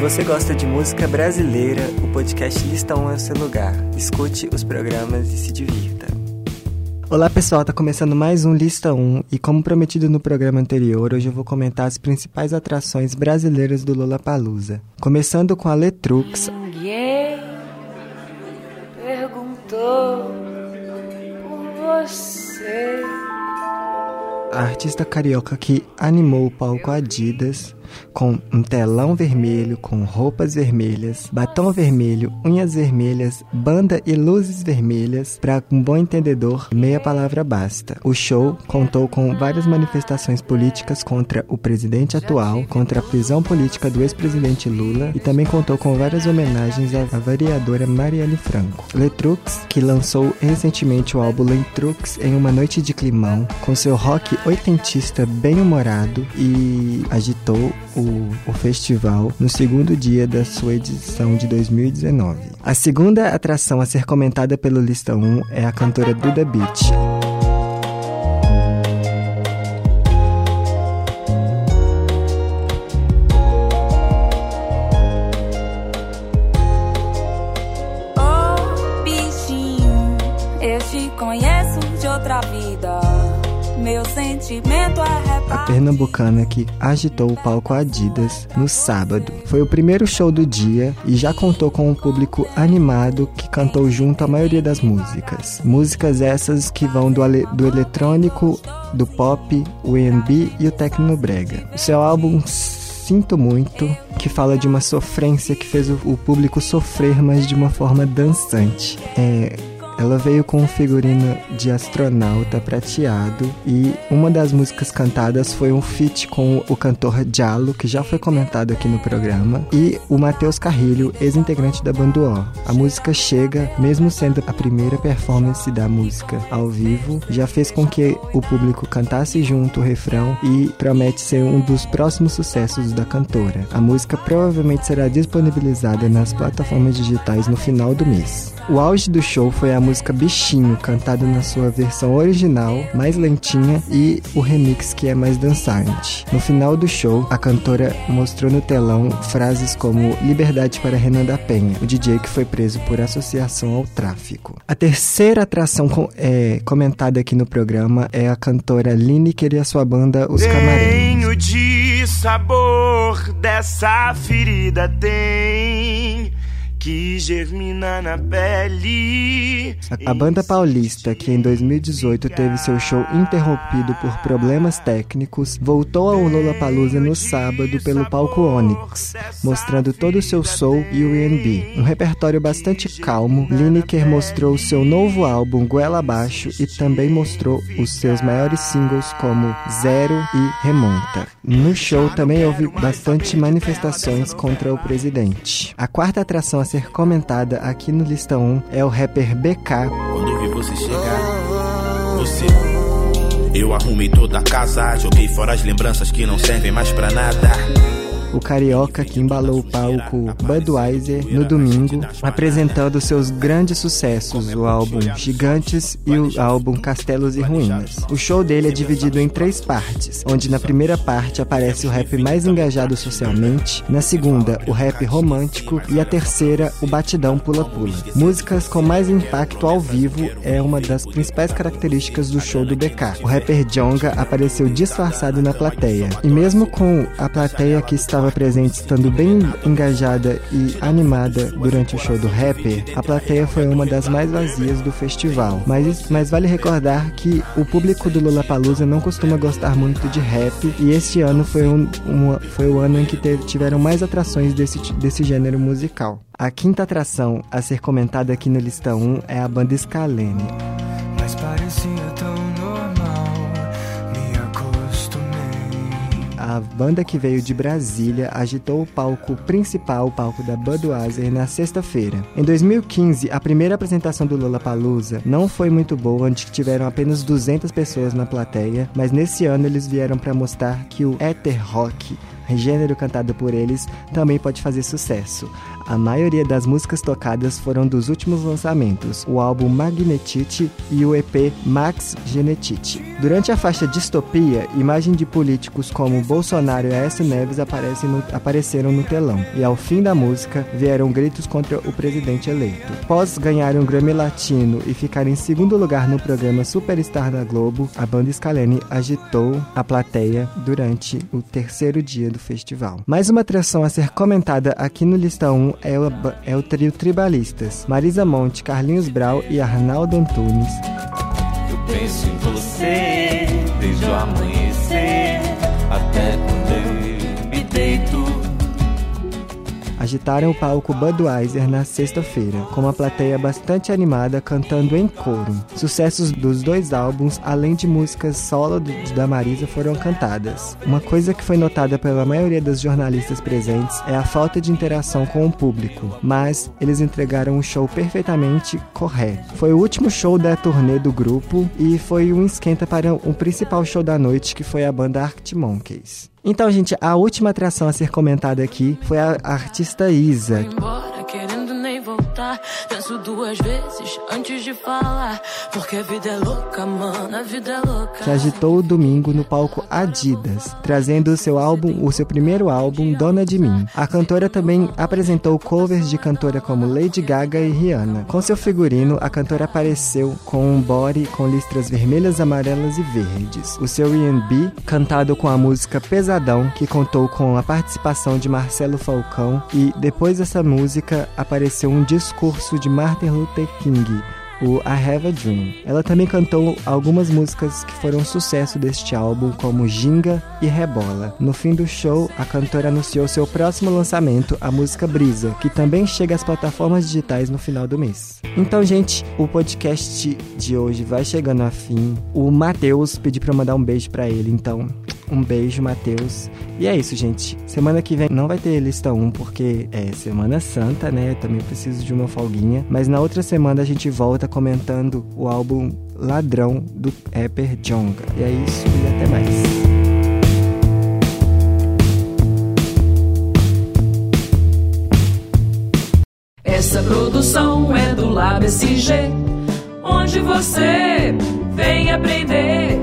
você gosta de música brasileira, o podcast Lista 1 é o seu lugar. Escute os programas e se divirta. Olá pessoal, tá começando mais um Lista 1 e como prometido no programa anterior, hoje eu vou comentar as principais atrações brasileiras do Lollapalooza. Começando com a Letrux. Ninguém perguntou por você. A artista carioca que animou o palco Adidas com um telão vermelho, com roupas vermelhas, batom vermelho, unhas vermelhas, banda e luzes vermelhas. Para um bom entendedor, meia palavra basta. O show contou com várias manifestações políticas contra o presidente atual, contra a prisão política do ex-presidente Lula e também contou com várias homenagens à variadora Marielle Franco. Letrux, que lançou recentemente o álbum Letrux em uma noite de climão, com seu rock oitentista bem humorado e agitou o, o festival no segundo dia da sua edição de 2019. A segunda atração a ser comentada pelo Lista 1 é a cantora Duda Beach. A pernambucana que agitou o palco Adidas no sábado. Foi o primeiro show do dia e já contou com um público animado que cantou junto a maioria das músicas. Músicas essas que vão do, do eletrônico, do pop, o R&B e o tecnobrega. O seu álbum Sinto Muito, que fala de uma sofrência que fez o, o público sofrer, mas de uma forma dançante. É, ela veio com um figurino de astronauta prateado e uma das músicas cantadas foi um feat com o cantor Jalo, que já foi comentado aqui no programa, e o Matheus Carrilho, ex-integrante da banda O. A música chega, mesmo sendo a primeira performance da música ao vivo, já fez com que o público cantasse junto o refrão e promete ser um dos próximos sucessos da cantora. A música provavelmente será disponibilizada nas plataformas digitais no final do mês. O auge do show foi a música Bichinho, cantada na sua versão original, mais lentinha, e o remix que é mais dançante. No final do show, a cantora mostrou no telão frases como Liberdade para Renan da Penha, o DJ que foi preso por associação ao tráfico. A terceira atração com, é, comentada aqui no programa é a cantora Lineker e a sua banda Os Camarões. Tenho de sabor dessa ferida tem que germina na pele. A banda paulista, que em 2018 teve seu show interrompido por problemas técnicos, voltou ao Lollapalooza no sábado pelo palco Onyx, mostrando todo o seu soul e o R&B. Um repertório bastante calmo, Lineker mostrou seu novo álbum Goela Abaixo e também mostrou os seus maiores singles como Zero e Remonta. No show também houve bastante manifestações contra o presidente. A quarta atração a ser comentada aqui no Lista 1 é o rapper BK. Quando vi você chegar, você. Eu arrumei toda a casa, joguei fora as lembranças que não servem mais pra nada o carioca que embalou o palco Budweiser no domingo, apresentando seus grandes sucessos, o álbum Gigantes e o álbum Castelos e Ruínas. O show dele é dividido em três partes, onde na primeira parte aparece o rap mais engajado socialmente, na segunda, o rap romântico e a terceira, o batidão pula-pula. Músicas com mais impacto ao vivo é uma das principais características do show do BK. O rapper Jonga apareceu disfarçado na plateia, e mesmo com a plateia que está estava presente estando bem engajada e animada durante o show do rapper, a plateia foi uma das mais vazias do festival. Mas, mas vale recordar que o público do Lollapalooza não costuma gostar muito de rap e este ano foi, um, uma, foi o ano em que teve, tiveram mais atrações desse, desse gênero musical. A quinta atração a ser comentada aqui no Lista 1 é a banda Scalene. A banda que veio de Brasília agitou o palco principal, o palco da Budweiser, na sexta-feira. Em 2015, a primeira apresentação do Lollapalooza não foi muito boa, onde tiveram apenas 200 pessoas na plateia, mas nesse ano eles vieram para mostrar que o Ether Rock gênero cantado por eles, também pode fazer sucesso. A maioria das músicas tocadas foram dos últimos lançamentos, o álbum Magnetite e o EP Max Genetite. Durante a faixa Distopia, imagens de políticos como Bolsonaro e Aécio Neves no, apareceram no telão, e ao fim da música vieram gritos contra o presidente eleito. Após ganhar um Grammy Latino e ficar em segundo lugar no programa Superstar da Globo, a banda Scalene agitou a plateia durante o terceiro dia do festival. Mais uma atração a ser comentada aqui no Lista 1 é o, é o trio Tribalistas, Marisa Monte, Carlinhos Brau e Arnaldo Antunes. Eu penso em você desde o amanhecer agitaram o palco Budweiser na sexta-feira, com uma plateia bastante animada cantando em coro. Sucessos dos dois álbuns, além de músicas solo da Marisa, foram cantadas. Uma coisa que foi notada pela maioria dos jornalistas presentes é a falta de interação com o público, mas eles entregaram um show perfeitamente correto. Foi o último show da turnê do grupo e foi um esquenta para o principal show da noite, que foi a banda Arctic Monkeys. Então, gente, a última atração a ser comentada aqui foi a artista Isa. Embora, querendo nem voltar, penso duas vezes antes de falar, porque a vida é louca, mano, a vida é louca. Que agitou o domingo no palco Adidas, trazendo o seu álbum, o seu primeiro álbum, Dona de Mim. A cantora também apresentou covers de cantora como Lady Gaga e Rihanna. Com seu figurino, a cantora apareceu com um body com listras vermelhas, amarelas e verdes. O seu R&B, cantado com a música Pesadão, que contou com a participação de Marcelo Falcão, e depois dessa música apareceu um discurso de Martin Luther King, o I Have a Dream. Ela também cantou algumas músicas que foram sucesso deste álbum, como Ginga e Rebola. No fim do show, a cantora anunciou seu próximo lançamento, a música Brisa, que também chega às plataformas digitais no final do mês. Então, gente, o podcast de hoje vai chegando a fim. O Matheus pediu para mandar um beijo para ele, então um beijo, Matheus. E é isso, gente. Semana que vem não vai ter lista 1 porque é Semana Santa, né? Eu também preciso de uma folguinha. Mas na outra semana a gente volta comentando o álbum Ladrão do rapper Jonga. E é isso e até mais. Essa produção é do Lab SG, onde você vem aprender